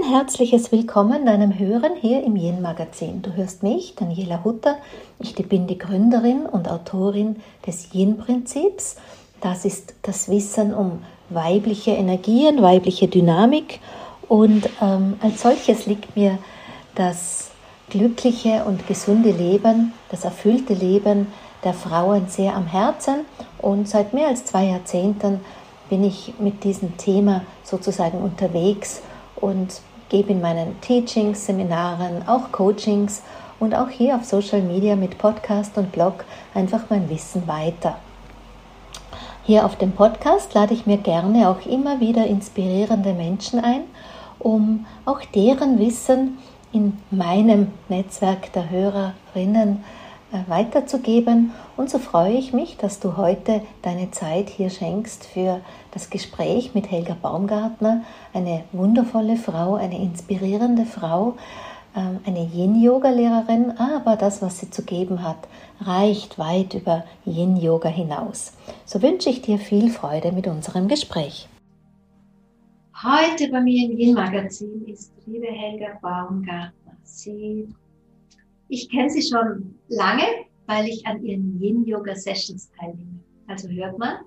Ein herzliches Willkommen deinem Hören hier im Yin Magazin. Du hörst mich, Daniela Hutter. Ich bin die Gründerin und Autorin des Yin Prinzips. Das ist das Wissen um weibliche Energien, weibliche Dynamik. Und ähm, als solches liegt mir das glückliche und gesunde Leben, das erfüllte Leben der Frauen sehr am Herzen. Und seit mehr als zwei Jahrzehnten bin ich mit diesem Thema sozusagen unterwegs und gebe in meinen Teachings, Seminaren, auch Coachings und auch hier auf Social Media mit Podcast und Blog einfach mein Wissen weiter. Hier auf dem Podcast lade ich mir gerne auch immer wieder inspirierende Menschen ein, um auch deren Wissen in meinem Netzwerk der Hörerinnen äh, weiterzugeben. Und so freue ich mich, dass du heute deine Zeit hier schenkst für das Gespräch mit Helga Baumgartner, eine wundervolle Frau, eine inspirierende Frau, ähm, eine Yin-Yoga-Lehrerin, aber das, was sie zu geben hat, reicht weit über Yin-Yoga hinaus. So wünsche ich dir viel Freude mit unserem Gespräch. Heute bei mir im Yin-Magazin ist liebe Helga Baumgartner. Sie ich kenne sie schon lange, weil ich an ihren Yin-Yoga-Sessions teilnehme. Also hört man,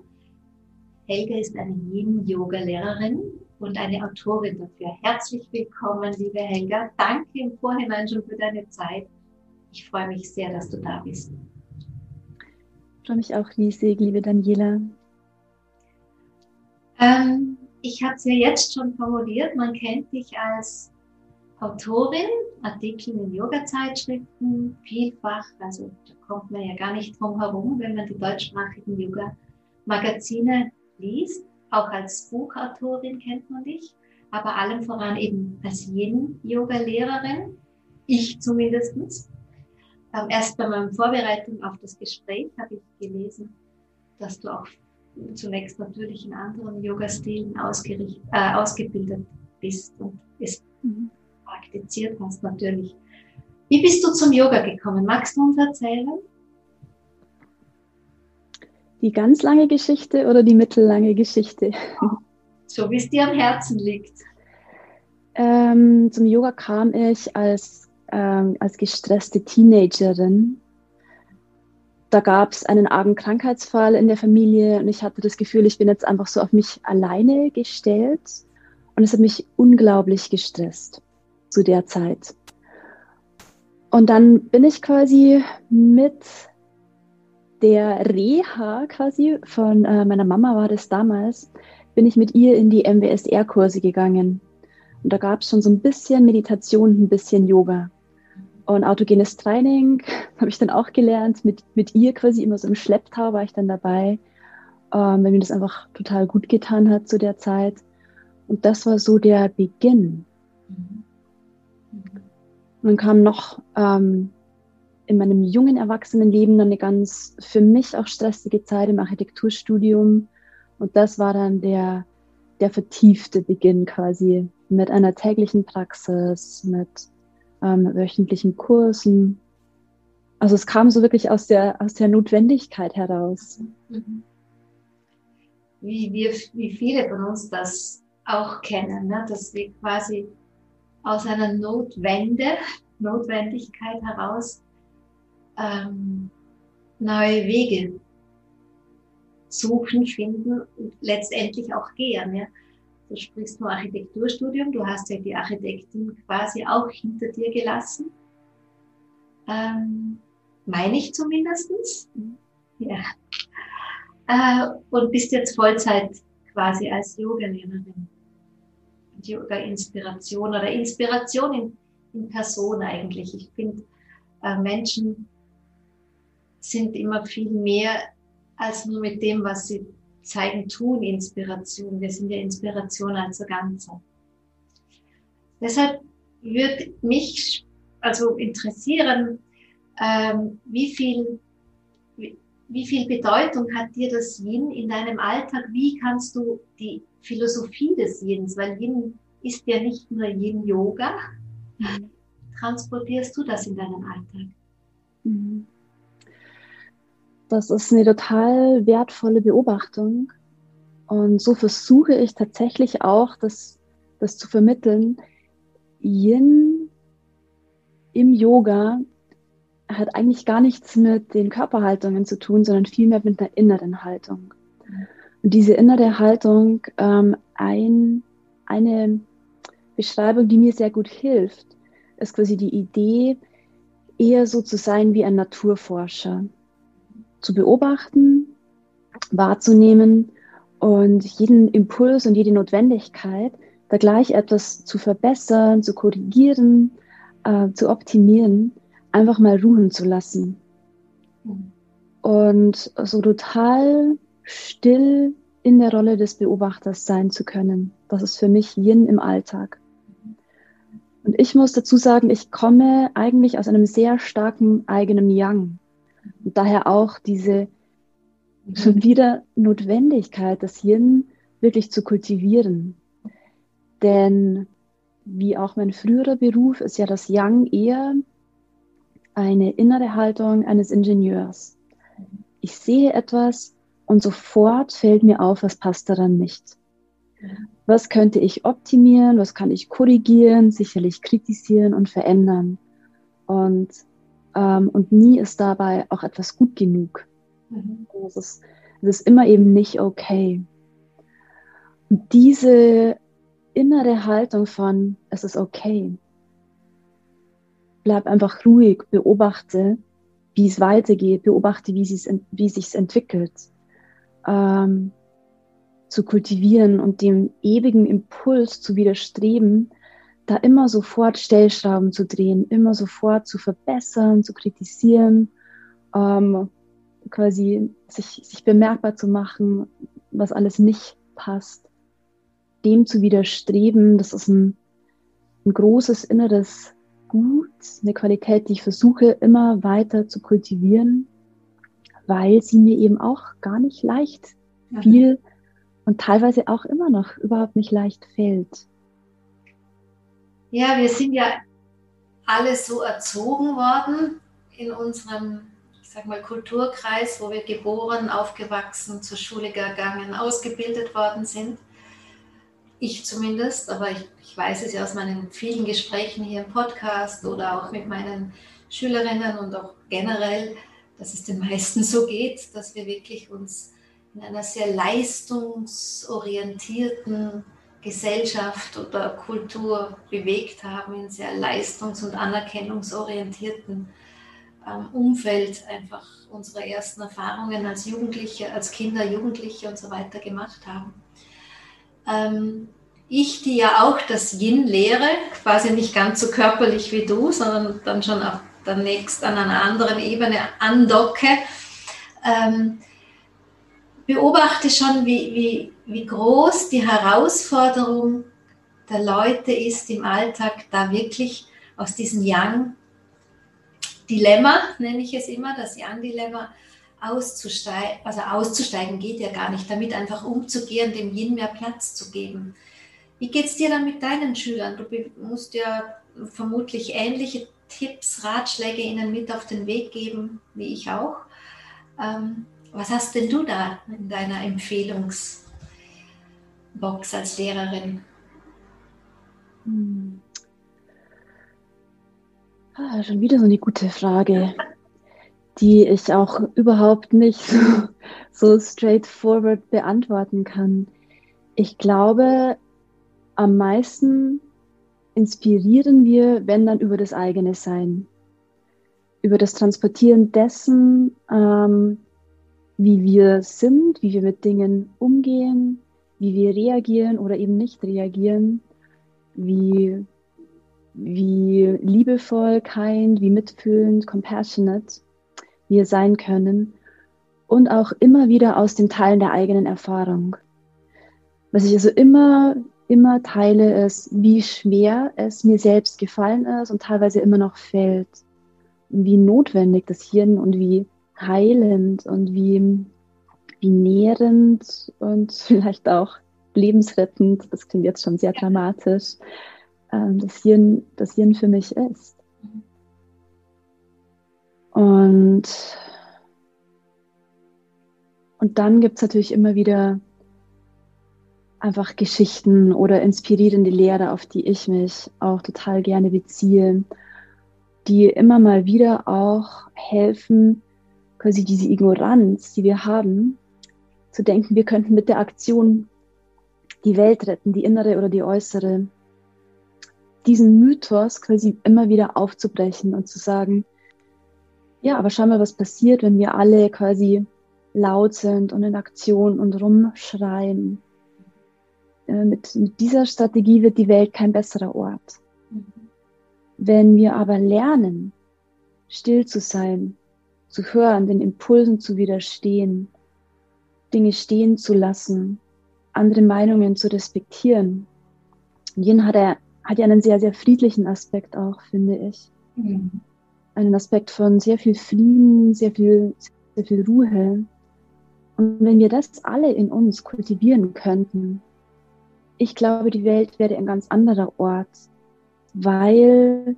Helga ist eine Yin-Yoga-Lehrerin und eine Autorin dafür. Herzlich willkommen, liebe Helga. Danke im Vorhinein schon für deine Zeit. Ich freue mich sehr, dass du da bist. Ich freue mich auch riesig, liebe Daniela. Ähm, ich habe es ja jetzt schon formuliert, man kennt dich als Autorin, Artikel in Yoga-Zeitschriften, vielfach, also da kommt man ja gar nicht drum herum, wenn man die deutschsprachigen Yoga-Magazine liest. Auch als Buchautorin kennt man dich, aber allem voran eben als Yin-Yoga-Lehrerin, ich zumindestens. Ähm, erst bei meiner Vorbereitung auf das Gespräch habe ich gelesen, dass du auch zunächst natürlich in anderen Yoga-Stilen äh, ausgebildet bist und es mhm praktiziert hast natürlich. Wie bist du zum Yoga gekommen? Magst du uns erzählen? Die ganz lange Geschichte oder die mittellange Geschichte? So wie es dir am Herzen liegt. Ähm, zum Yoga kam ich als, ähm, als gestresste Teenagerin. Da gab es einen argen Krankheitsfall in der Familie und ich hatte das Gefühl, ich bin jetzt einfach so auf mich alleine gestellt und es hat mich unglaublich gestresst zu der Zeit. Und dann bin ich quasi mit der Reha quasi von äh, meiner Mama war das damals, bin ich mit ihr in die MWSR-Kurse gegangen. Und da gab es schon so ein bisschen Meditation, ein bisschen Yoga. Und autogenes Training habe ich dann auch gelernt. Mit, mit ihr quasi immer so im Schlepptau war ich dann dabei, ähm, weil mir das einfach total gut getan hat zu der Zeit. Und das war so der Beginn. Mhm. Und dann kam noch ähm, in meinem jungen Erwachsenenleben dann eine ganz für mich auch stressige Zeit im Architekturstudium. Und das war dann der, der vertiefte Beginn quasi mit einer täglichen Praxis, mit ähm, wöchentlichen Kursen. Also es kam so wirklich aus der, aus der Notwendigkeit heraus. Wie, wir, wie viele von uns das auch kennen, ne? dass wir quasi aus einer Notwende, Notwendigkeit heraus ähm, neue Wege suchen, finden und letztendlich auch gehen. Ja. Du sprichst nur Architekturstudium, du hast ja die Architektin quasi auch hinter dir gelassen. Ähm, meine ich zumindestens. Ja. Äh, und bist jetzt Vollzeit quasi als Yogalehrerin. Yoga-Inspiration oder Inspiration in, in Person eigentlich. Ich finde, äh, Menschen sind immer viel mehr als nur mit dem, was sie zeigen, tun, Inspiration. Wir sind ja Inspiration als Ganze. Deshalb würde mich also interessieren, ähm, wie viel, wie viel Bedeutung hat dir das Yin in deinem Alltag? Wie kannst du die Philosophie des Yins, weil Yin ist ja nicht nur Yin-Yoga. Mhm. Transportierst du das in deinen Alltag? Mhm. Das ist eine total wertvolle Beobachtung. Und so versuche ich tatsächlich auch, das, das zu vermitteln. Yin im Yoga hat eigentlich gar nichts mit den Körperhaltungen zu tun, sondern vielmehr mit einer inneren Haltung. Und diese innere Haltung, ähm, ein, eine Beschreibung, die mir sehr gut hilft, ist quasi die Idee, eher so zu sein wie ein Naturforscher. Zu beobachten, wahrzunehmen und jeden Impuls und jede Notwendigkeit, da gleich etwas zu verbessern, zu korrigieren, äh, zu optimieren, einfach mal ruhen zu lassen. Und so total still in der Rolle des Beobachters sein zu können. Das ist für mich Yin im Alltag. Und ich muss dazu sagen, ich komme eigentlich aus einem sehr starken eigenen Yang. Und daher auch diese schon wieder Notwendigkeit, das Yin wirklich zu kultivieren. Denn wie auch mein früherer Beruf ist ja das Yang eher eine innere Haltung eines Ingenieurs. Ich sehe etwas und sofort fällt mir auf, was passt daran nicht. Was könnte ich optimieren, was kann ich korrigieren, sicherlich kritisieren und verändern. Und, ähm, und nie ist dabei auch etwas gut genug. Mhm. Es, ist, es ist immer eben nicht okay. Und diese innere Haltung von, es ist okay, bleib einfach ruhig, beobachte, wie es weitergeht, beobachte, wie, es, wie sich entwickelt, ähm, zu kultivieren und dem ewigen Impuls zu widerstreben, da immer sofort Stellschrauben zu drehen, immer sofort zu verbessern, zu kritisieren, ähm, quasi sich, sich bemerkbar zu machen, was alles nicht passt, dem zu widerstreben, das ist ein, ein großes inneres gut, eine Qualität, die ich versuche immer weiter zu kultivieren, weil sie mir eben auch gar nicht leicht mhm. viel und teilweise auch immer noch überhaupt nicht leicht fällt. Ja, wir sind ja alle so erzogen worden in unserem, ich sag mal, Kulturkreis, wo wir geboren, aufgewachsen, zur Schule gegangen, ausgebildet worden sind ich zumindest, aber ich, ich weiß es ja aus meinen vielen Gesprächen hier im Podcast oder auch mit meinen Schülerinnen und auch generell, dass es den meisten so geht, dass wir wirklich uns in einer sehr leistungsorientierten Gesellschaft oder Kultur bewegt haben, in sehr leistungs- und anerkennungsorientierten ähm, Umfeld einfach unsere ersten Erfahrungen als Jugendliche, als Kinder, Jugendliche und so weiter gemacht haben. Ähm, ich, die ja auch das Yin lehre, quasi nicht ganz so körperlich wie du, sondern dann schon auch nächst an einer anderen Ebene andocke, ähm, beobachte schon, wie, wie, wie groß die Herausforderung der Leute ist im Alltag, da wirklich aus diesem Yang-Dilemma, nenne ich es immer, das Yang-Dilemma, auszusteigen, also auszusteigen geht ja gar nicht, damit einfach umzugehen, dem Yin mehr Platz zu geben. Wie geht es dir dann mit deinen Schülern? Du musst ja vermutlich ähnliche Tipps, Ratschläge ihnen mit auf den Weg geben, wie ich auch. Ähm, was hast denn du da in deiner Empfehlungsbox als Lehrerin? Hm. Ah, schon wieder so eine gute Frage die ich auch überhaupt nicht so, so straightforward beantworten kann. Ich glaube, am meisten inspirieren wir, wenn dann über das eigene Sein, über das Transportieren dessen, ähm, wie wir sind, wie wir mit Dingen umgehen, wie wir reagieren oder eben nicht reagieren, wie, wie liebevoll, kind, wie mitfühlend, compassionate wir sein können und auch immer wieder aus dem Teilen der eigenen Erfahrung. Was ich also immer, immer teile, ist, wie schwer es mir selbst gefallen ist und teilweise immer noch fällt. Wie notwendig das Hirn und wie heilend und wie, wie nährend und vielleicht auch lebensrettend, das klingt jetzt schon sehr dramatisch, ähm, das Hirn, das Hirn für mich ist. Und, und dann gibt es natürlich immer wieder einfach Geschichten oder inspirierende Lehrer, auf die ich mich auch total gerne beziehe, die immer mal wieder auch helfen, quasi diese Ignoranz, die wir haben, zu denken, wir könnten mit der Aktion die Welt retten, die innere oder die äußere. Diesen Mythos quasi immer wieder aufzubrechen und zu sagen, ja, aber schau mal, was passiert, wenn wir alle quasi laut sind und in Aktion und rumschreien. Äh, mit, mit dieser Strategie wird die Welt kein besserer Ort. Wenn wir aber lernen, still zu sein, zu hören, den Impulsen zu widerstehen, Dinge stehen zu lassen, andere Meinungen zu respektieren. Yin hat, er, hat ja einen sehr, sehr friedlichen Aspekt auch, finde ich. Mhm. Einen Aspekt von sehr viel Frieden, sehr viel, sehr viel Ruhe. Und wenn wir das alle in uns kultivieren könnten, ich glaube, die Welt wäre ein ganz anderer Ort, weil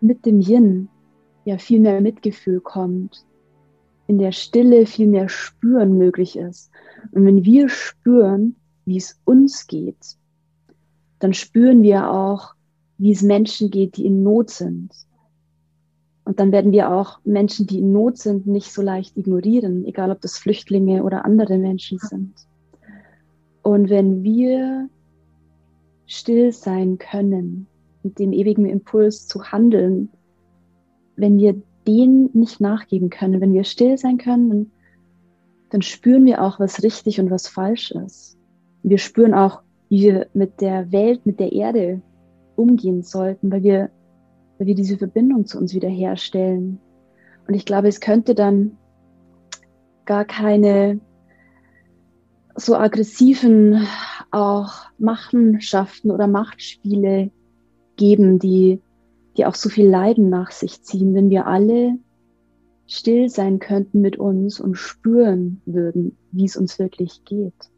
mit dem Yin ja viel mehr Mitgefühl kommt, in der Stille viel mehr Spüren möglich ist. Und wenn wir spüren, wie es uns geht, dann spüren wir auch, wie es Menschen geht, die in Not sind. Und dann werden wir auch Menschen, die in Not sind, nicht so leicht ignorieren, egal ob das Flüchtlinge oder andere Menschen sind. Und wenn wir still sein können, mit dem ewigen Impuls zu handeln, wenn wir den nicht nachgeben können, wenn wir still sein können, dann spüren wir auch, was richtig und was falsch ist. Wir spüren auch, wie wir mit der Welt, mit der Erde umgehen sollten, weil wir, weil wir diese Verbindung zu uns wiederherstellen. Und ich glaube, es könnte dann gar keine so aggressiven auch Machenschaften oder Machtspiele geben, die die auch so viel Leiden nach sich ziehen, wenn wir alle still sein könnten mit uns und spüren würden, wie es uns wirklich geht.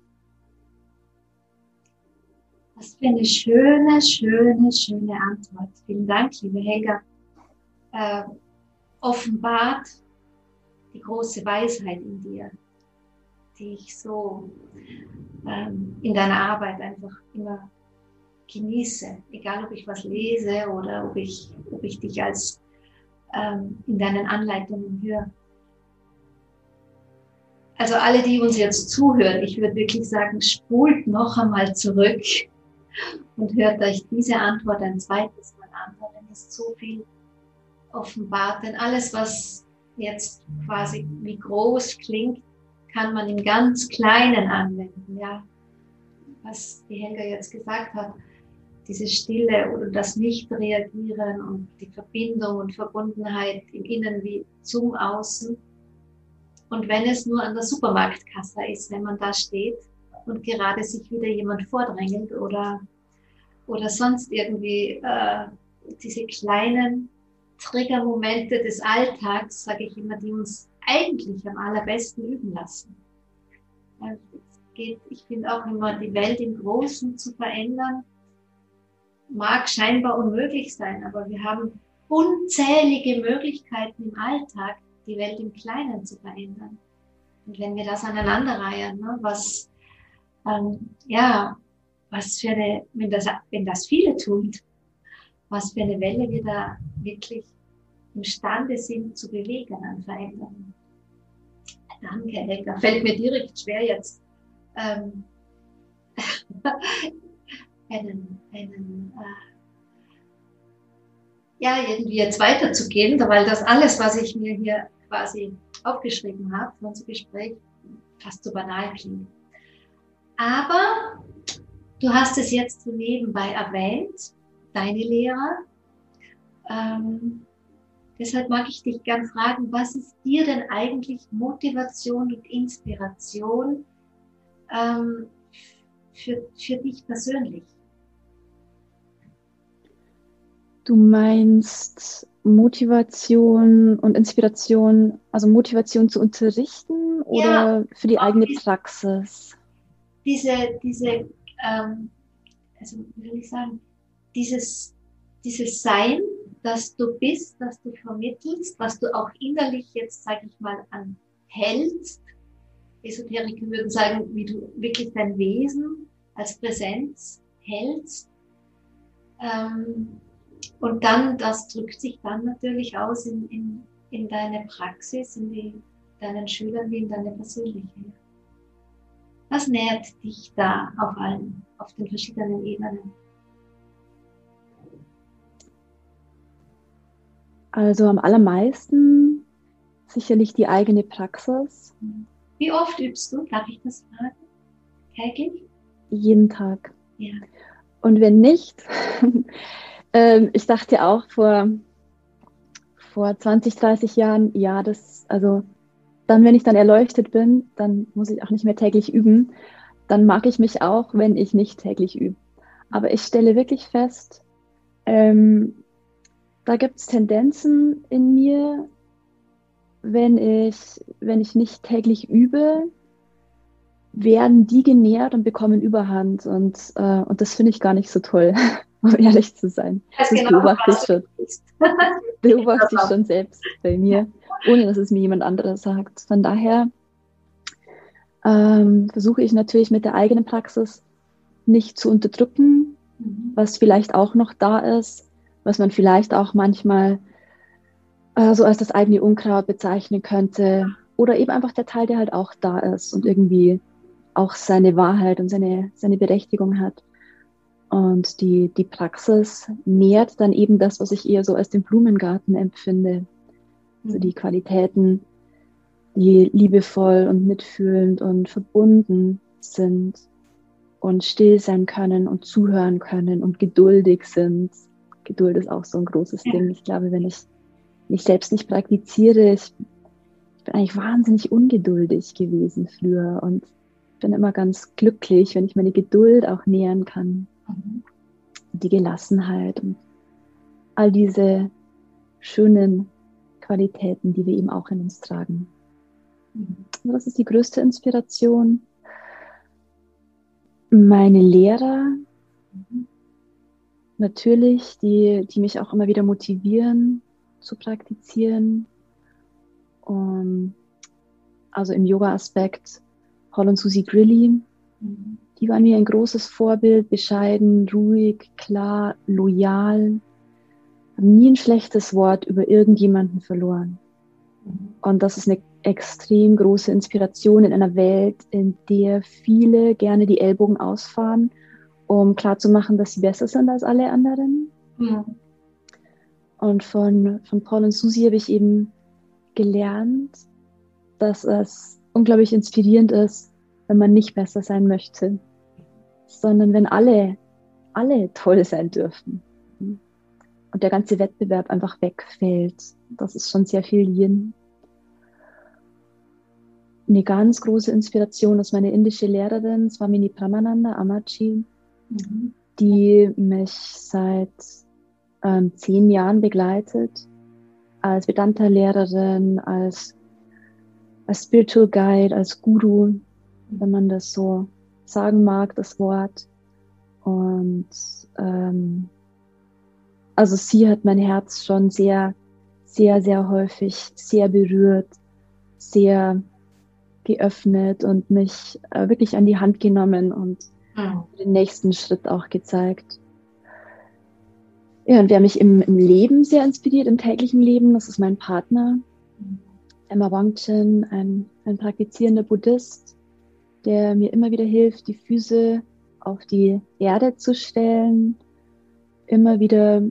Was für eine schöne, schöne, schöne Antwort. Vielen Dank, liebe Helga. Äh, offenbart die große Weisheit in dir, die ich so ähm, in deiner Arbeit einfach immer genieße, egal ob ich was lese oder ob ich, ob ich dich als ähm, in deinen Anleitungen höre. Also alle, die uns jetzt zuhören, ich würde wirklich sagen, spult noch einmal zurück und hört euch diese Antwort ein zweites Mal an, denn es so viel offenbart. Denn alles, was jetzt quasi wie groß klingt, kann man im ganz Kleinen anwenden. Ja, was die Helga jetzt gesagt hat diese Stille oder das Nicht-Reagieren und die Verbindung und Verbundenheit im Innen wie zum Außen. Und wenn es nur an der Supermarktkasse ist, wenn man da steht und gerade sich wieder jemand vordrängelt oder, oder sonst irgendwie äh, diese kleinen Triggermomente des Alltags, sage ich immer, die uns eigentlich am allerbesten üben lassen. Also geht, ich finde auch immer, die Welt im Großen zu verändern, mag scheinbar unmöglich sein, aber wir haben unzählige Möglichkeiten im Alltag, die Welt im Kleinen zu verändern. Und wenn wir das aneinanderreihen, ne, was, ähm, ja, was für eine, wenn das, wenn das viele tun, was für eine Welle wir da wirklich imstande sind zu bewegen an Veränderungen. Danke, Helga. Fällt mir direkt schwer jetzt. Ähm, einen, einen äh, ja, irgendwie jetzt weiterzugehen, weil das alles, was ich mir hier quasi aufgeschrieben habe für unser Gespräch, fast so banal klingt. Aber du hast es jetzt nebenbei erwähnt, deine Lehrer. Ähm, deshalb mag ich dich gern fragen, was ist dir denn eigentlich Motivation und Inspiration ähm, für, für dich persönlich? Du meinst Motivation und Inspiration, also Motivation zu unterrichten oder ja, für die eigene Praxis? Diese, diese, ähm, also wie soll ich sagen, dieses, dieses Sein, das du bist, das du vermittelst, was du auch innerlich jetzt, sage ich mal, anhältst. Esoteriker würden sagen, wie du wirklich dein Wesen als Präsenz hältst. Ähm, und dann, das drückt sich dann natürlich aus in, in, in deine Praxis, in die, deinen Schülern wie in deine persönliche. Was nährt dich da auf allen, auf den verschiedenen Ebenen? Also am allermeisten sicherlich die eigene Praxis. Wie oft übst du? Darf ich das fragen? Täglich? Jeden Tag. Ja. Und wenn nicht, ähm, ich dachte auch vor, vor 20, 30 Jahren, ja, das, also dann, wenn ich dann erleuchtet bin, dann muss ich auch nicht mehr täglich üben. Dann mag ich mich auch, wenn ich nicht täglich übe. Aber ich stelle wirklich fest, ähm, da gibt es Tendenzen in mir, wenn ich, wenn ich nicht täglich übe, werden die genährt und bekommen Überhand. Und, äh, und das finde ich gar nicht so toll, um ehrlich zu sein. Das, das genau, beobachte ich schon. beobachte ich schon selbst bei mir, ohne dass es mir jemand anderes sagt. Von daher ähm, versuche ich natürlich mit der eigenen Praxis nicht zu unterdrücken, mhm. was vielleicht auch noch da ist, was man vielleicht auch manchmal äh, so als das eigene Unkraut bezeichnen könnte. Oder eben einfach der Teil, der halt auch da ist und irgendwie auch seine Wahrheit und seine, seine Berechtigung hat. Und die, die Praxis nährt dann eben das, was ich eher so als den Blumengarten empfinde. Also die Qualitäten, die liebevoll und mitfühlend und verbunden sind und still sein können und zuhören können und geduldig sind Geduld ist auch so ein großes ja. Ding. Ich glaube, wenn ich mich selbst nicht praktiziere, ich, ich bin eigentlich wahnsinnig ungeduldig gewesen früher und bin immer ganz glücklich, wenn ich meine Geduld auch nähern kann. Mhm. Die Gelassenheit und all diese schönen Qualitäten, die wir eben auch in uns tragen. Mhm. Das ist die größte Inspiration. Meine Lehrer, mhm natürlich, die, die mich auch immer wieder motivieren zu praktizieren. Um, also im Yoga-Aspekt Paul und Susie Grilly, mhm. die waren mir ein großes Vorbild, bescheiden, ruhig, klar, loyal, haben nie ein schlechtes Wort über irgendjemanden verloren. Mhm. Und das ist eine extrem große Inspiration in einer Welt, in der viele gerne die Ellbogen ausfahren um klarzumachen, dass sie besser sind als alle anderen. Ja. Und von, von Paul und Susi habe ich eben gelernt, dass es unglaublich inspirierend ist, wenn man nicht besser sein möchte, sondern wenn alle, alle toll sein dürfen. Und der ganze Wettbewerb einfach wegfällt. Das ist schon sehr viel Yin. Eine ganz große Inspiration ist meine indische Lehrerin, Swamini Pramananda Amachi die mich seit ähm, zehn Jahren begleitet, als Vedanta-Lehrerin, als, als Spiritual Guide, als Guru, wenn man das so sagen mag, das Wort. Und ähm, also sie hat mein Herz schon sehr, sehr, sehr häufig sehr berührt, sehr geöffnet und mich äh, wirklich an die Hand genommen und mhm. den nächsten Schritt auch gezeigt. Ja, und wer mich im, im Leben sehr inspiriert, im täglichen Leben, das ist mein Partner, Emma Wangchen, ein, ein praktizierender Buddhist, der mir immer wieder hilft, die Füße auf die Erde zu stellen, immer wieder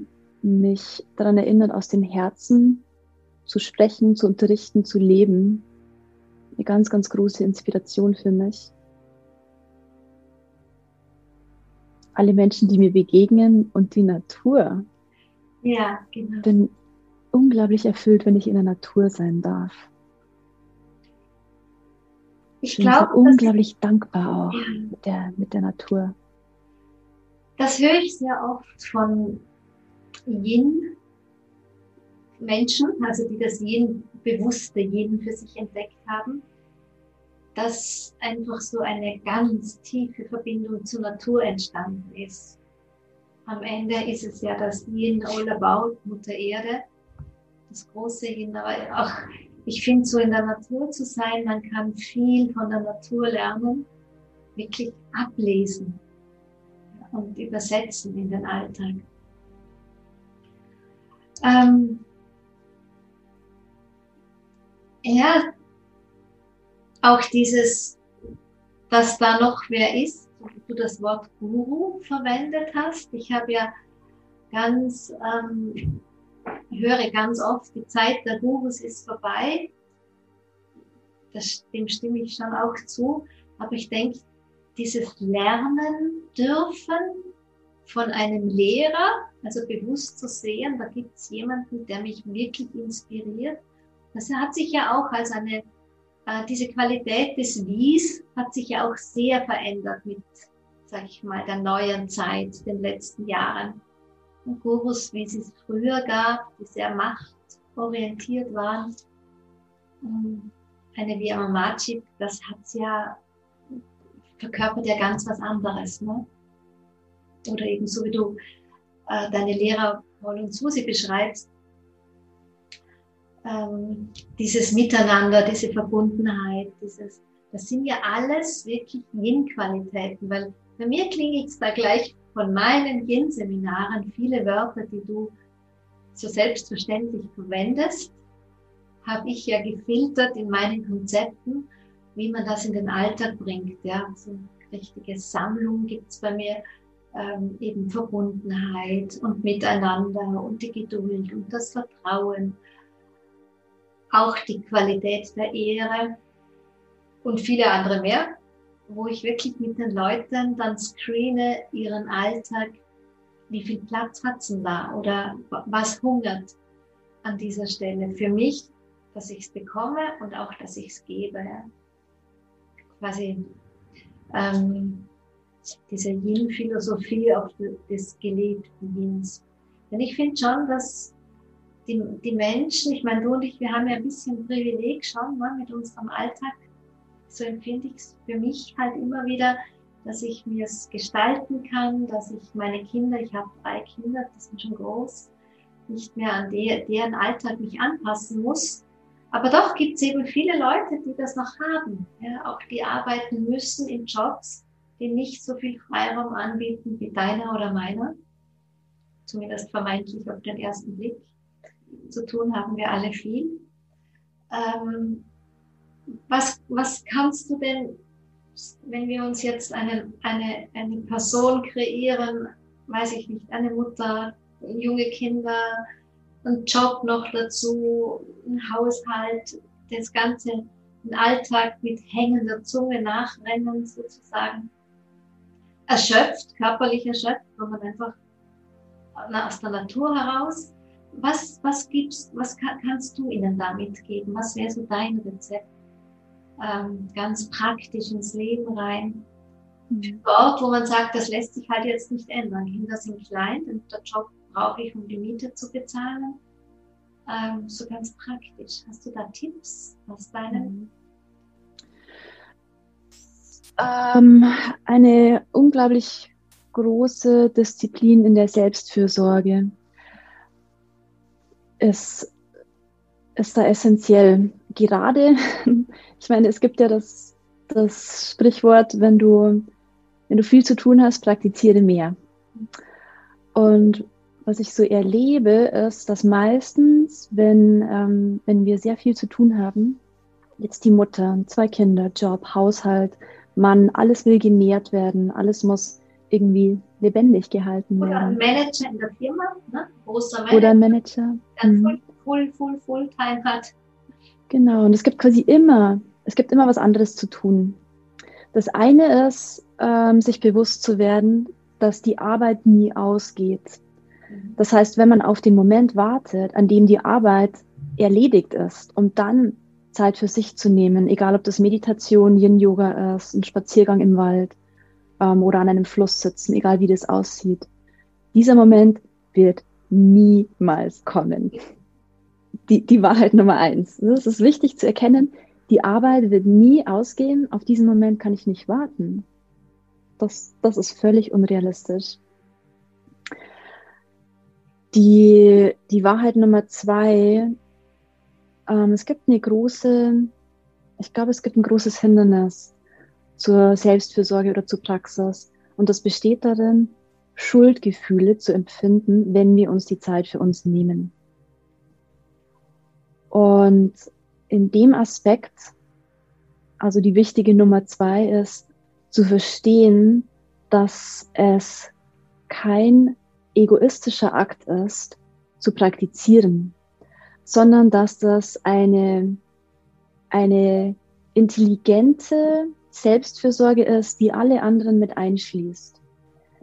mich daran erinnert, aus dem Herzen zu sprechen, zu unterrichten, zu leben. Eine ganz, ganz große Inspiration für mich. Alle Menschen, die mir begegnen und die Natur. Ja, genau. Ich bin unglaublich erfüllt, wenn ich in der Natur sein darf. Ich glaube, unglaublich dankbar auch ja. mit, der, mit der Natur. Das höre ich sehr oft von Yin-Menschen, also die das Yin, bewusste Yin für sich entdeckt haben dass einfach so eine ganz tiefe Verbindung zur Natur entstanden ist. Am Ende ist es ja das Yin all about, Mutter Erde, das große Yin, aber auch, ich finde, so in der Natur zu sein, man kann viel von der Natur lernen, wirklich ablesen. und übersetzen in den Alltag. Ähm, ja, auch dieses, dass da noch wer ist, du das Wort Guru verwendet hast. Ich habe ja ganz, ähm, höre ganz oft, die Zeit der Gurus ist vorbei. Das, dem stimme ich schon auch zu. Aber ich denke, dieses Lernen dürfen von einem Lehrer, also bewusst zu sehen, da gibt es jemanden, der mich wirklich inspiriert. Das hat sich ja auch als eine, diese Qualität des Wies hat sich ja auch sehr verändert mit, sag ich mal, der neuen Zeit, den letzten Jahren. Und Gurus, wie es es früher gab, die sehr machtorientiert waren, eine wie Amamachip, das hat ja verkörpert ja ganz was anderes. Ne? Oder eben so wie du äh, deine Lehrer Paul und Susi beschreibst, ähm, dieses Miteinander, diese Verbundenheit, dieses, das sind ja alles wirklich Yin-Qualitäten, weil bei mir klingt es da gleich von meinen Yin-Seminaren viele Wörter, die du so selbstverständlich verwendest, habe ich ja gefiltert in meinen Konzepten wie man das in den Alltag bringt. Ja, so eine richtige Sammlung gibt es bei mir, ähm, eben Verbundenheit und Miteinander und die Geduld und das Vertrauen, auch die Qualität der Ehre und viele andere mehr, wo ich wirklich mit den Leuten dann screene ihren Alltag, wie viel Platz hat denn da oder was hungert an dieser Stelle für mich, dass ich es bekomme und auch, dass ich es gebe. Ja quasi ähm, diese Yin-Philosophie auf des gelebten Yins. Denn ich finde schon, dass die, die Menschen, ich meine, du und ich, wir haben ja ein bisschen Privileg schon ne, mit unserem Alltag. So empfinde ich es für mich halt immer wieder, dass ich mir es gestalten kann, dass ich meine Kinder, ich habe drei Kinder, die sind schon groß, nicht mehr an der, deren Alltag mich anpassen muss, aber doch gibt es eben viele Leute, die das noch haben, ja, auch die arbeiten müssen in Jobs, die nicht so viel Freiraum anbieten wie deiner oder meiner. Zumindest vermeintlich auf den ersten Blick. Zu tun haben wir alle viel. Ähm, was, was kannst du denn, wenn wir uns jetzt eine, eine, eine Person kreieren, weiß ich nicht, eine Mutter, junge Kinder, ein Job noch dazu, ein Haushalt, das Ganze, ein Alltag mit hängender Zunge nachrennen sozusagen. Erschöpft, körperlich erschöpft, man einfach aus der Natur heraus. Was, was gibst, was kann, kannst du ihnen da mitgeben? Was wäre so dein Rezept? Ähm, ganz praktisch ins Leben rein. Mhm. Dort, wo man sagt, das lässt sich halt jetzt nicht ändern. Kinder sind klein und der Job brauche ich, um die Miete zu bezahlen. Ähm, so ganz praktisch. Hast du da Tipps aus deinem? Ähm, eine unglaublich große Disziplin in der Selbstfürsorge ist, ist da essentiell. Gerade, ich meine, es gibt ja das, das Sprichwort, wenn du, wenn du viel zu tun hast, praktiziere mehr. Und was ich so erlebe, ist, dass meistens, wenn, ähm, wenn wir sehr viel zu tun haben, jetzt die Mutter, zwei Kinder, Job, Haushalt, Mann, alles will genährt werden, alles muss irgendwie lebendig gehalten werden. Oder ein Manager in der Firma, ne? großer Manager. Oder ein Manager. Der mhm. full, full, full, full time hat. Genau, und es gibt quasi immer, es gibt immer was anderes zu tun. Das eine ist, ähm, sich bewusst zu werden, dass die Arbeit nie ausgeht. Das heißt, wenn man auf den Moment wartet, an dem die Arbeit erledigt ist, um dann Zeit für sich zu nehmen, egal ob das Meditation, Yin-Yoga ist, ein Spaziergang im Wald ähm, oder an einem Fluss sitzen, egal wie das aussieht. Dieser Moment wird niemals kommen. Die, die Wahrheit Nummer eins. Es ist wichtig zu erkennen, die Arbeit wird nie ausgehen. Auf diesen Moment kann ich nicht warten. Das, das ist völlig unrealistisch. Die, die Wahrheit Nummer zwei, ähm, es gibt eine große, ich glaube, es gibt ein großes Hindernis zur Selbstfürsorge oder zur Praxis. Und das besteht darin, Schuldgefühle zu empfinden, wenn wir uns die Zeit für uns nehmen. Und in dem Aspekt, also die wichtige Nummer zwei ist, zu verstehen, dass es kein egoistischer Akt ist, zu praktizieren, sondern dass das eine, eine intelligente Selbstfürsorge ist, die alle anderen mit einschließt.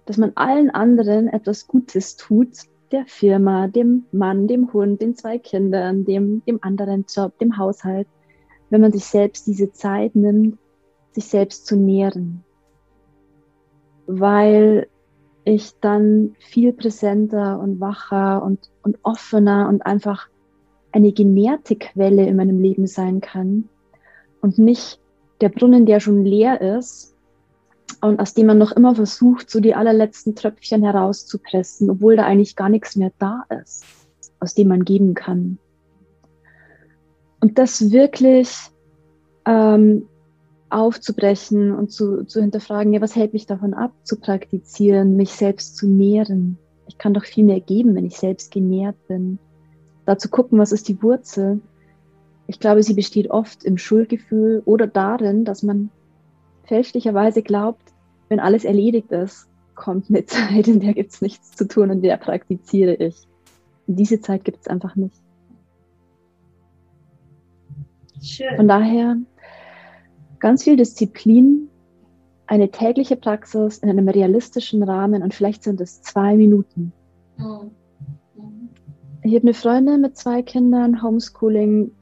Dass man allen anderen etwas Gutes tut, der Firma, dem Mann, dem Hund, den zwei Kindern, dem, dem anderen Job, dem Haushalt, wenn man sich selbst diese Zeit nimmt, sich selbst zu nähren. Weil ich dann viel präsenter und wacher und, und offener und einfach eine genährte Quelle in meinem Leben sein kann und nicht der Brunnen, der schon leer ist und aus dem man noch immer versucht, so die allerletzten Tröpfchen herauszupressen, obwohl da eigentlich gar nichts mehr da ist, aus dem man geben kann. Und das wirklich ähm, aufzubrechen und zu, zu hinterfragen, ja, was hält mich davon ab, zu praktizieren, mich selbst zu nähren. Ich kann doch viel mehr geben, wenn ich selbst genährt bin. Da zu gucken, was ist die Wurzel. Ich glaube, sie besteht oft im Schuldgefühl oder darin, dass man fälschlicherweise glaubt, wenn alles erledigt ist, kommt eine Zeit, in der gibt es nichts zu tun und der praktiziere ich. Und diese Zeit gibt es einfach nicht. Schön. Von daher ganz viel Disziplin, eine tägliche Praxis in einem realistischen Rahmen und vielleicht sind es zwei Minuten. Mhm. Ich habe eine Freundin mit zwei Kindern, Homeschooling,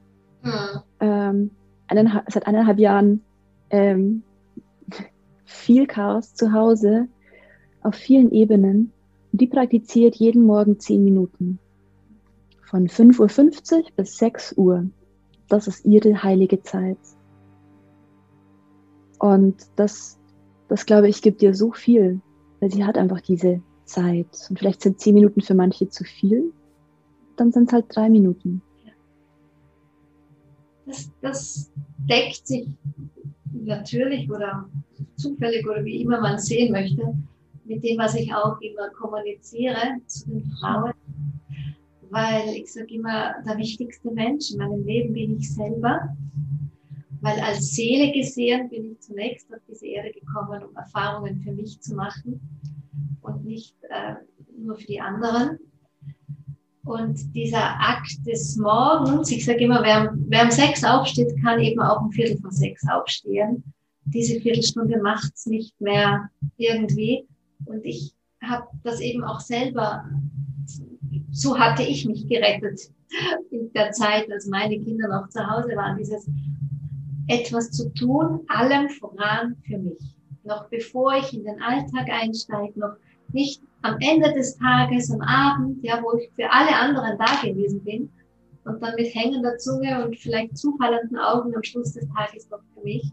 mhm. ähm, einen, seit eineinhalb Jahren ähm, viel Chaos zu Hause auf vielen Ebenen. Und die praktiziert jeden Morgen zehn Minuten. Von 5.50 Uhr bis 6 Uhr. Das ist ihre heilige Zeit. Und das, das glaube ich, gibt dir so viel, weil sie hat einfach diese Zeit. Und vielleicht sind zehn Minuten für manche zu viel, dann sind es halt drei Minuten. Das, das deckt sich natürlich oder zufällig oder wie immer man sehen möchte, mit dem, was ich auch immer kommuniziere zu den Frauen. Weil ich sage immer, der wichtigste Mensch in meinem Leben bin ich selber. Weil als Seele gesehen bin ich zunächst auf diese Erde gekommen, um Erfahrungen für mich zu machen und nicht äh, nur für die anderen. Und dieser Akt des Morgens, ich sage immer, wer, wer um sechs aufsteht, kann eben auch um Viertel vor sechs aufstehen. Diese Viertelstunde macht es nicht mehr irgendwie. Und ich habe das eben auch selber, so hatte ich mich gerettet in der Zeit, als meine Kinder noch zu Hause waren. Dieses etwas zu tun, allem voran für mich. Noch bevor ich in den Alltag einsteige, noch nicht am Ende des Tages, am Abend, ja, wo ich für alle anderen da gewesen bin und dann mit hängender Zunge und vielleicht zufallenden Augen am Schluss des Tages noch für mich.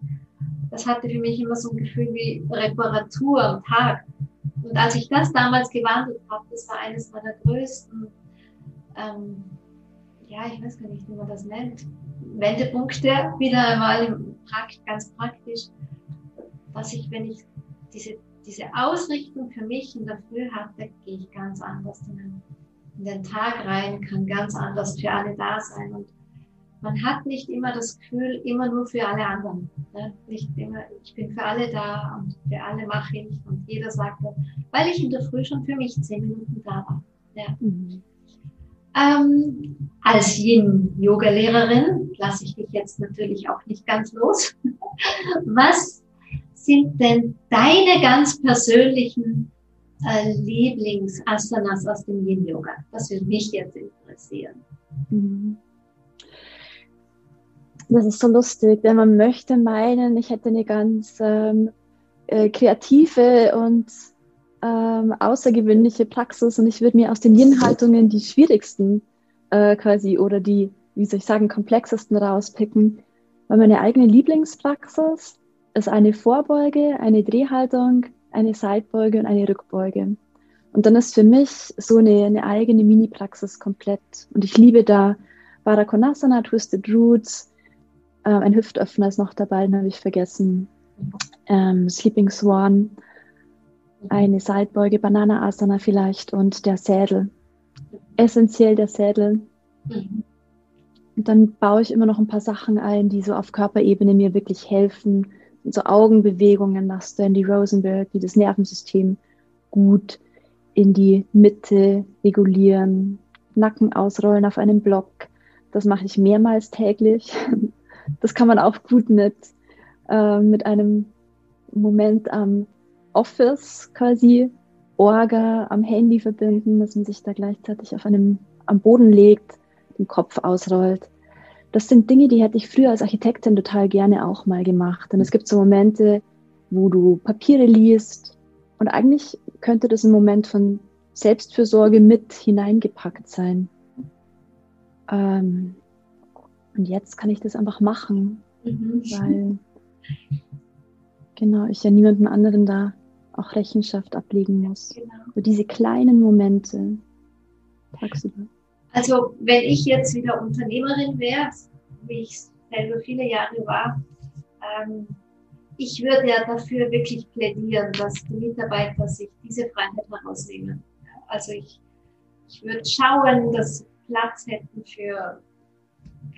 Das hatte für mich immer so ein Gefühl wie Reparatur am Tag. Und als ich das damals gewandelt habe, das war eines meiner größten, ähm, ja, ich weiß gar nicht, wie man das nennt, Wendepunkte wieder einmal ganz praktisch, dass ich, wenn ich diese, diese Ausrichtung für mich in der Früh hatte, gehe ich ganz anders in den, in den Tag rein, kann ganz anders für alle da sein. Und man hat nicht immer das Gefühl, immer nur für alle anderen. Ne? Nicht immer, ich bin für alle da und für alle mache ich und jeder sagt das, weil ich in der Früh schon für mich zehn Minuten da war. Ja. Mhm. Ähm, als Yin-Yoga-Lehrerin lasse ich dich jetzt natürlich auch nicht ganz los. Was sind denn deine ganz persönlichen äh, Lieblingsasanas aus dem Yin-Yoga? Das würde mich jetzt interessieren. Mhm. Das ist so lustig, wenn man möchte meinen, ich hätte eine ganz ähm, äh, kreative und ähm, außergewöhnliche Praxis und ich würde mir aus den Yin-Haltungen die schwierigsten äh, quasi oder die, wie soll ich sagen, komplexesten rauspicken. Weil meine eigene Lieblingspraxis ist eine Vorbeuge, eine Drehhaltung, eine Seitbeuge und eine Rückbeuge. Und dann ist für mich so eine, eine eigene Mini-Praxis komplett. Und ich liebe da Barakonasana, Twisted Roots, äh, ein Hüftöffner ist noch dabei, den habe ich vergessen, ähm, Sleeping Swan eine Seitbeuge, Banana Asana vielleicht und der Sädel. Essentiell der Sädel. Mhm. Und dann baue ich immer noch ein paar Sachen ein, die so auf Körperebene mir wirklich helfen. So Augenbewegungen nach Stanley Rosenberg, die das Nervensystem gut in die Mitte regulieren. Nacken ausrollen auf einem Block. Das mache ich mehrmals täglich. Das kann man auch gut mit, äh, mit einem Moment am Office quasi Orga am Handy verbinden, dass man sich da gleichzeitig auf einem am Boden legt, den Kopf ausrollt. Das sind Dinge, die hätte ich früher als Architektin total gerne auch mal gemacht. Und es gibt so Momente, wo du Papiere liest und eigentlich könnte das ein Moment von Selbstfürsorge mit hineingepackt sein. Ähm, und jetzt kann ich das einfach machen, mhm. weil genau ich ja niemandem anderen da auch Rechenschaft ablegen muss. Genau. So diese kleinen Momente tagsüber. Also wenn ich jetzt wieder Unternehmerin wäre, wie ich selber viele Jahre war, ähm, ich würde ja dafür wirklich plädieren, dass die Mitarbeiter sich diese Freiheit herausnehmen. Also ich, ich würde schauen, dass Platz hätten für,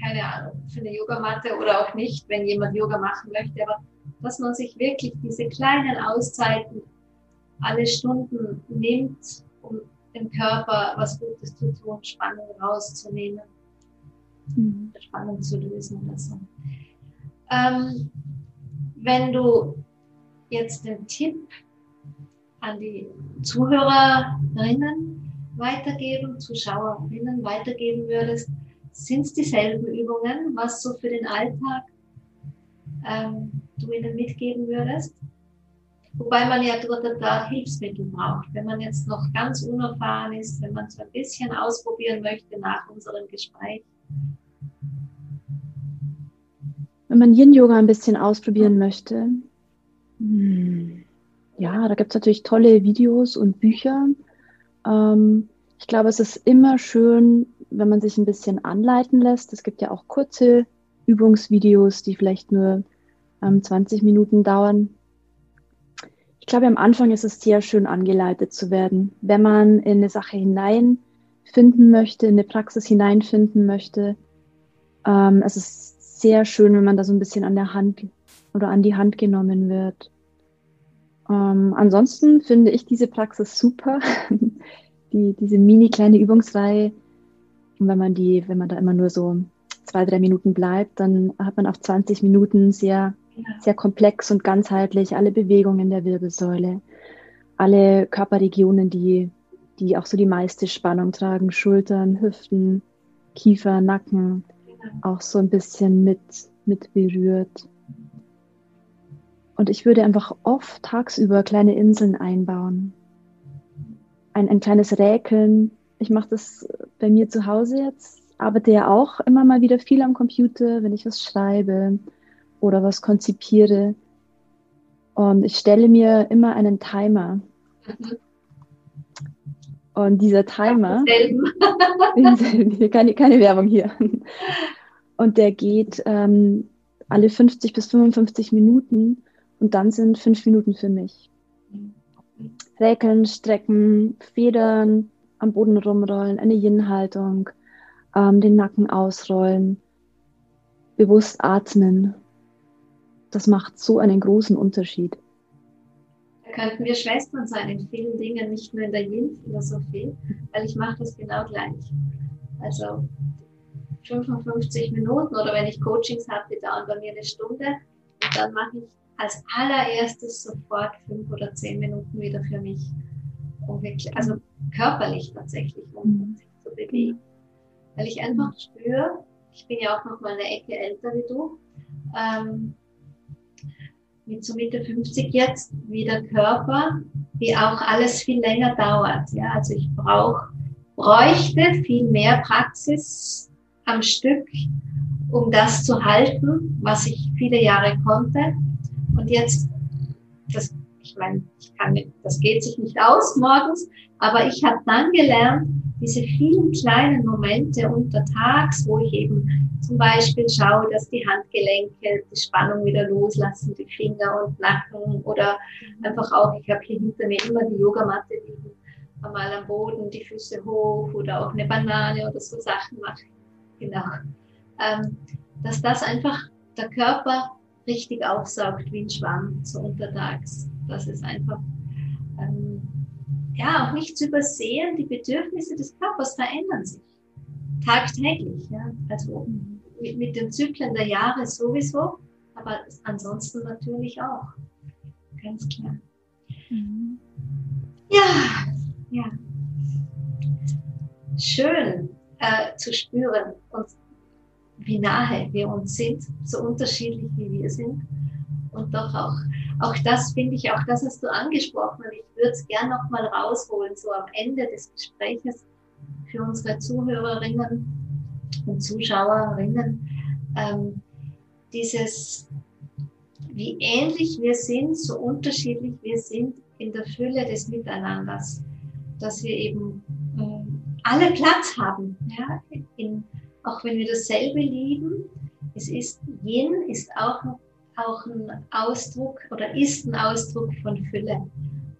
keine Ahnung, für eine Yogamatte oder auch nicht, wenn jemand Yoga machen möchte, aber dass man sich wirklich diese kleinen Auszeiten alle Stunden nimmt, dem Körper was Gutes zu tun, Spannung rauszunehmen, mhm. Spannung zu lösen oder so. Ähm, wenn du jetzt den Tipp an die Zuhörerinnen weitergeben, Zuschauerinnen weitergeben würdest, sind es dieselben Übungen, was so für den Alltag ähm, du ihnen mitgeben würdest? Wobei man ja dort da Hilfsmittel braucht. Wenn man jetzt noch ganz unerfahren ist, wenn man so ein bisschen ausprobieren möchte nach unserem Gespräch. Wenn man Yin-Yoga ein bisschen ausprobieren möchte, hm, ja, da gibt es natürlich tolle Videos und Bücher. Ähm, ich glaube, es ist immer schön, wenn man sich ein bisschen anleiten lässt. Es gibt ja auch kurze Übungsvideos, die vielleicht nur ähm, 20 Minuten dauern glaube, am Anfang ist es sehr schön angeleitet zu werden. Wenn man in eine Sache hineinfinden möchte, in eine Praxis hineinfinden möchte, ähm, es ist sehr schön, wenn man da so ein bisschen an der Hand oder an die Hand genommen wird. Ähm, ansonsten finde ich diese Praxis super, die, diese mini kleine Übungsreihe. Und wenn man die, wenn man da immer nur so zwei, drei Minuten bleibt, dann hat man auf 20 Minuten sehr sehr komplex und ganzheitlich, alle Bewegungen der Wirbelsäule, alle Körperregionen, die, die auch so die meiste Spannung tragen, Schultern, Hüften, Kiefer, Nacken, auch so ein bisschen mit, mit berührt. Und ich würde einfach oft tagsüber kleine Inseln einbauen. Ein, ein kleines Räkeln. Ich mache das bei mir zu Hause jetzt, arbeite ja auch immer mal wieder viel am Computer, wenn ich was schreibe oder was konzipiere. Und ich stelle mir immer einen Timer. Und dieser Timer, keine, keine Werbung hier. Und der geht ähm, alle 50 bis 55 Minuten und dann sind fünf Minuten für mich. Räkeln, strecken, federn, am Boden rumrollen, eine Yin-Haltung, ähm, den Nacken ausrollen, bewusst atmen das macht so einen großen Unterschied. Da könnten wir Schwestern sein in vielen Dingen, nicht nur in der Yin-Philosophie, weil ich mache das genau gleich. Also 55 Minuten oder wenn ich Coachings habe, die dauern bei mir eine Stunde und dann mache ich als allererstes sofort fünf oder zehn Minuten wieder für mich, um wirklich, also körperlich tatsächlich, um mhm. sich zu bewegen. Weil ich einfach spüre, ich bin ja auch noch mal eine Ecke älter wie du, ähm, mit so Mitte 50 jetzt, wie der Körper, wie auch alles viel länger dauert. Ja, also ich brauche, bräuchte viel mehr Praxis am Stück, um das zu halten, was ich viele Jahre konnte. Und jetzt, das, ich meine, ich kann, das geht sich nicht aus morgens, aber ich habe dann gelernt, diese vielen kleinen Momente untertags, wo ich eben zum Beispiel schaue, dass die Handgelenke die Spannung wieder loslassen, die Finger und Nacken oder einfach auch, ich habe hier hinter mir immer die Yogamatte liegen, mal am Boden, die Füße hoch oder auch eine Banane oder so Sachen mache. Genau. Ähm, dass das einfach der Körper richtig aufsaugt wie ein Schwamm, so untertags. Das ist einfach ähm, ja, auch nicht zu übersehen, die Bedürfnisse des Körpers verändern sich tagtäglich. Ja? Also mit, mit den Zyklen der Jahre sowieso, aber ansonsten natürlich auch. Ganz klar. Mhm. Ja, ja. Schön äh, zu spüren und wie nahe wir uns sind, so unterschiedlich wie wir sind und doch auch auch das finde ich, auch das hast du angesprochen und ich würde es gerne nochmal rausholen, so am Ende des Gespräches für unsere Zuhörerinnen und Zuschauerinnen. Ähm, dieses, wie ähnlich wir sind, so unterschiedlich wir sind in der Fülle des Miteinanders, dass wir eben äh, alle Platz haben, ja, in, auch wenn wir dasselbe lieben. Es ist Yin, ist auch auch ein Ausdruck oder ist ein Ausdruck von Fülle,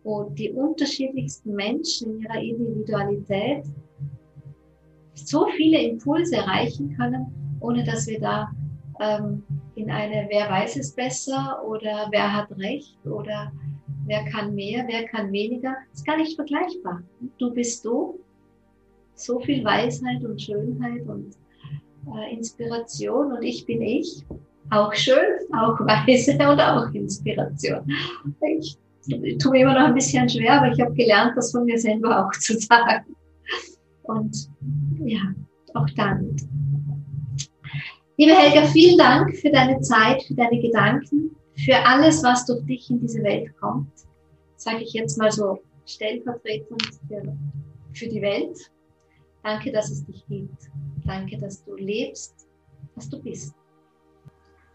wo die unterschiedlichsten Menschen in ihrer Individualität so viele Impulse erreichen können, ohne dass wir da ähm, in eine Wer weiß es besser oder wer hat recht oder wer kann mehr, wer kann weniger, ist gar nicht vergleichbar. Du bist du, so viel Weisheit und Schönheit und äh, Inspiration und ich bin ich auch schön, auch weise und auch Inspiration. Ich, tue mir immer noch ein bisschen schwer, aber ich habe gelernt, das von mir selber auch zu sagen. Und ja, auch damit. Liebe Helga, vielen Dank für deine Zeit, für deine Gedanken, für alles, was durch dich in diese Welt kommt. Sage ich jetzt mal so stellvertretend für, für die Welt. Danke, dass es dich gibt. Danke, dass du lebst, dass du bist.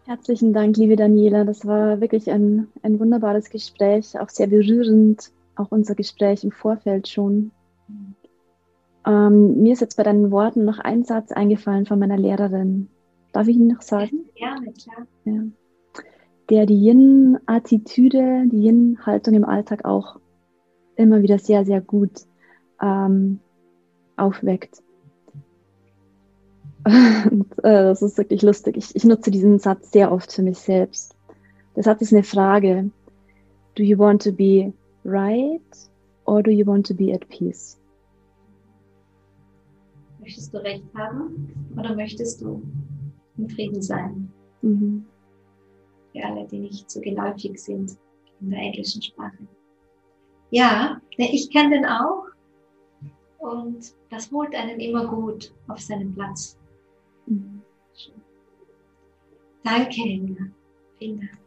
Herzlichen Dank, liebe Daniela. Das war wirklich ein, ein wunderbares Gespräch, auch sehr berührend, auch unser Gespräch im Vorfeld schon. Ähm, mir ist jetzt bei deinen Worten noch ein Satz eingefallen von meiner Lehrerin. Darf ich ihn noch sagen? Ja, klar. Ja. Der die Yin-Attitüde, die Yin-Haltung im Alltag auch immer wieder sehr, sehr gut ähm, aufweckt. Und, äh, das ist wirklich lustig. Ich, ich nutze diesen Satz sehr oft für mich selbst. Der Satz ist eine Frage. Do you want to be right or do you want to be at peace? Möchtest du Recht haben oder möchtest du im Frieden sein? Mhm. Für alle, die nicht so geläufig sind in der englischen Sprache. Ja, ich kenne den auch und das holt einen immer gut auf seinen Platz. Danke, Inga. Vielen Dank.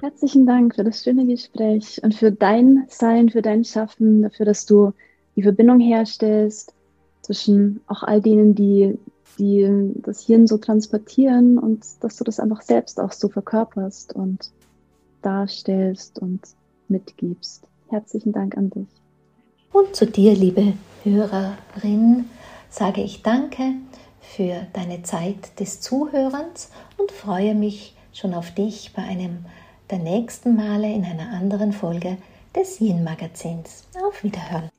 Herzlichen Dank für das schöne Gespräch und für dein Sein, für dein Schaffen, dafür, dass du die Verbindung herstellst zwischen auch all denen, die, die das Hirn so transportieren und dass du das einfach selbst auch so verkörperst und darstellst und mitgibst. Herzlichen Dank an dich. Und zu dir, liebe Hörerin, sage ich Danke für deine Zeit des Zuhörens und freue mich schon auf dich bei einem der nächsten Male in einer anderen Folge des Yin Magazins. Auf Wiederhören.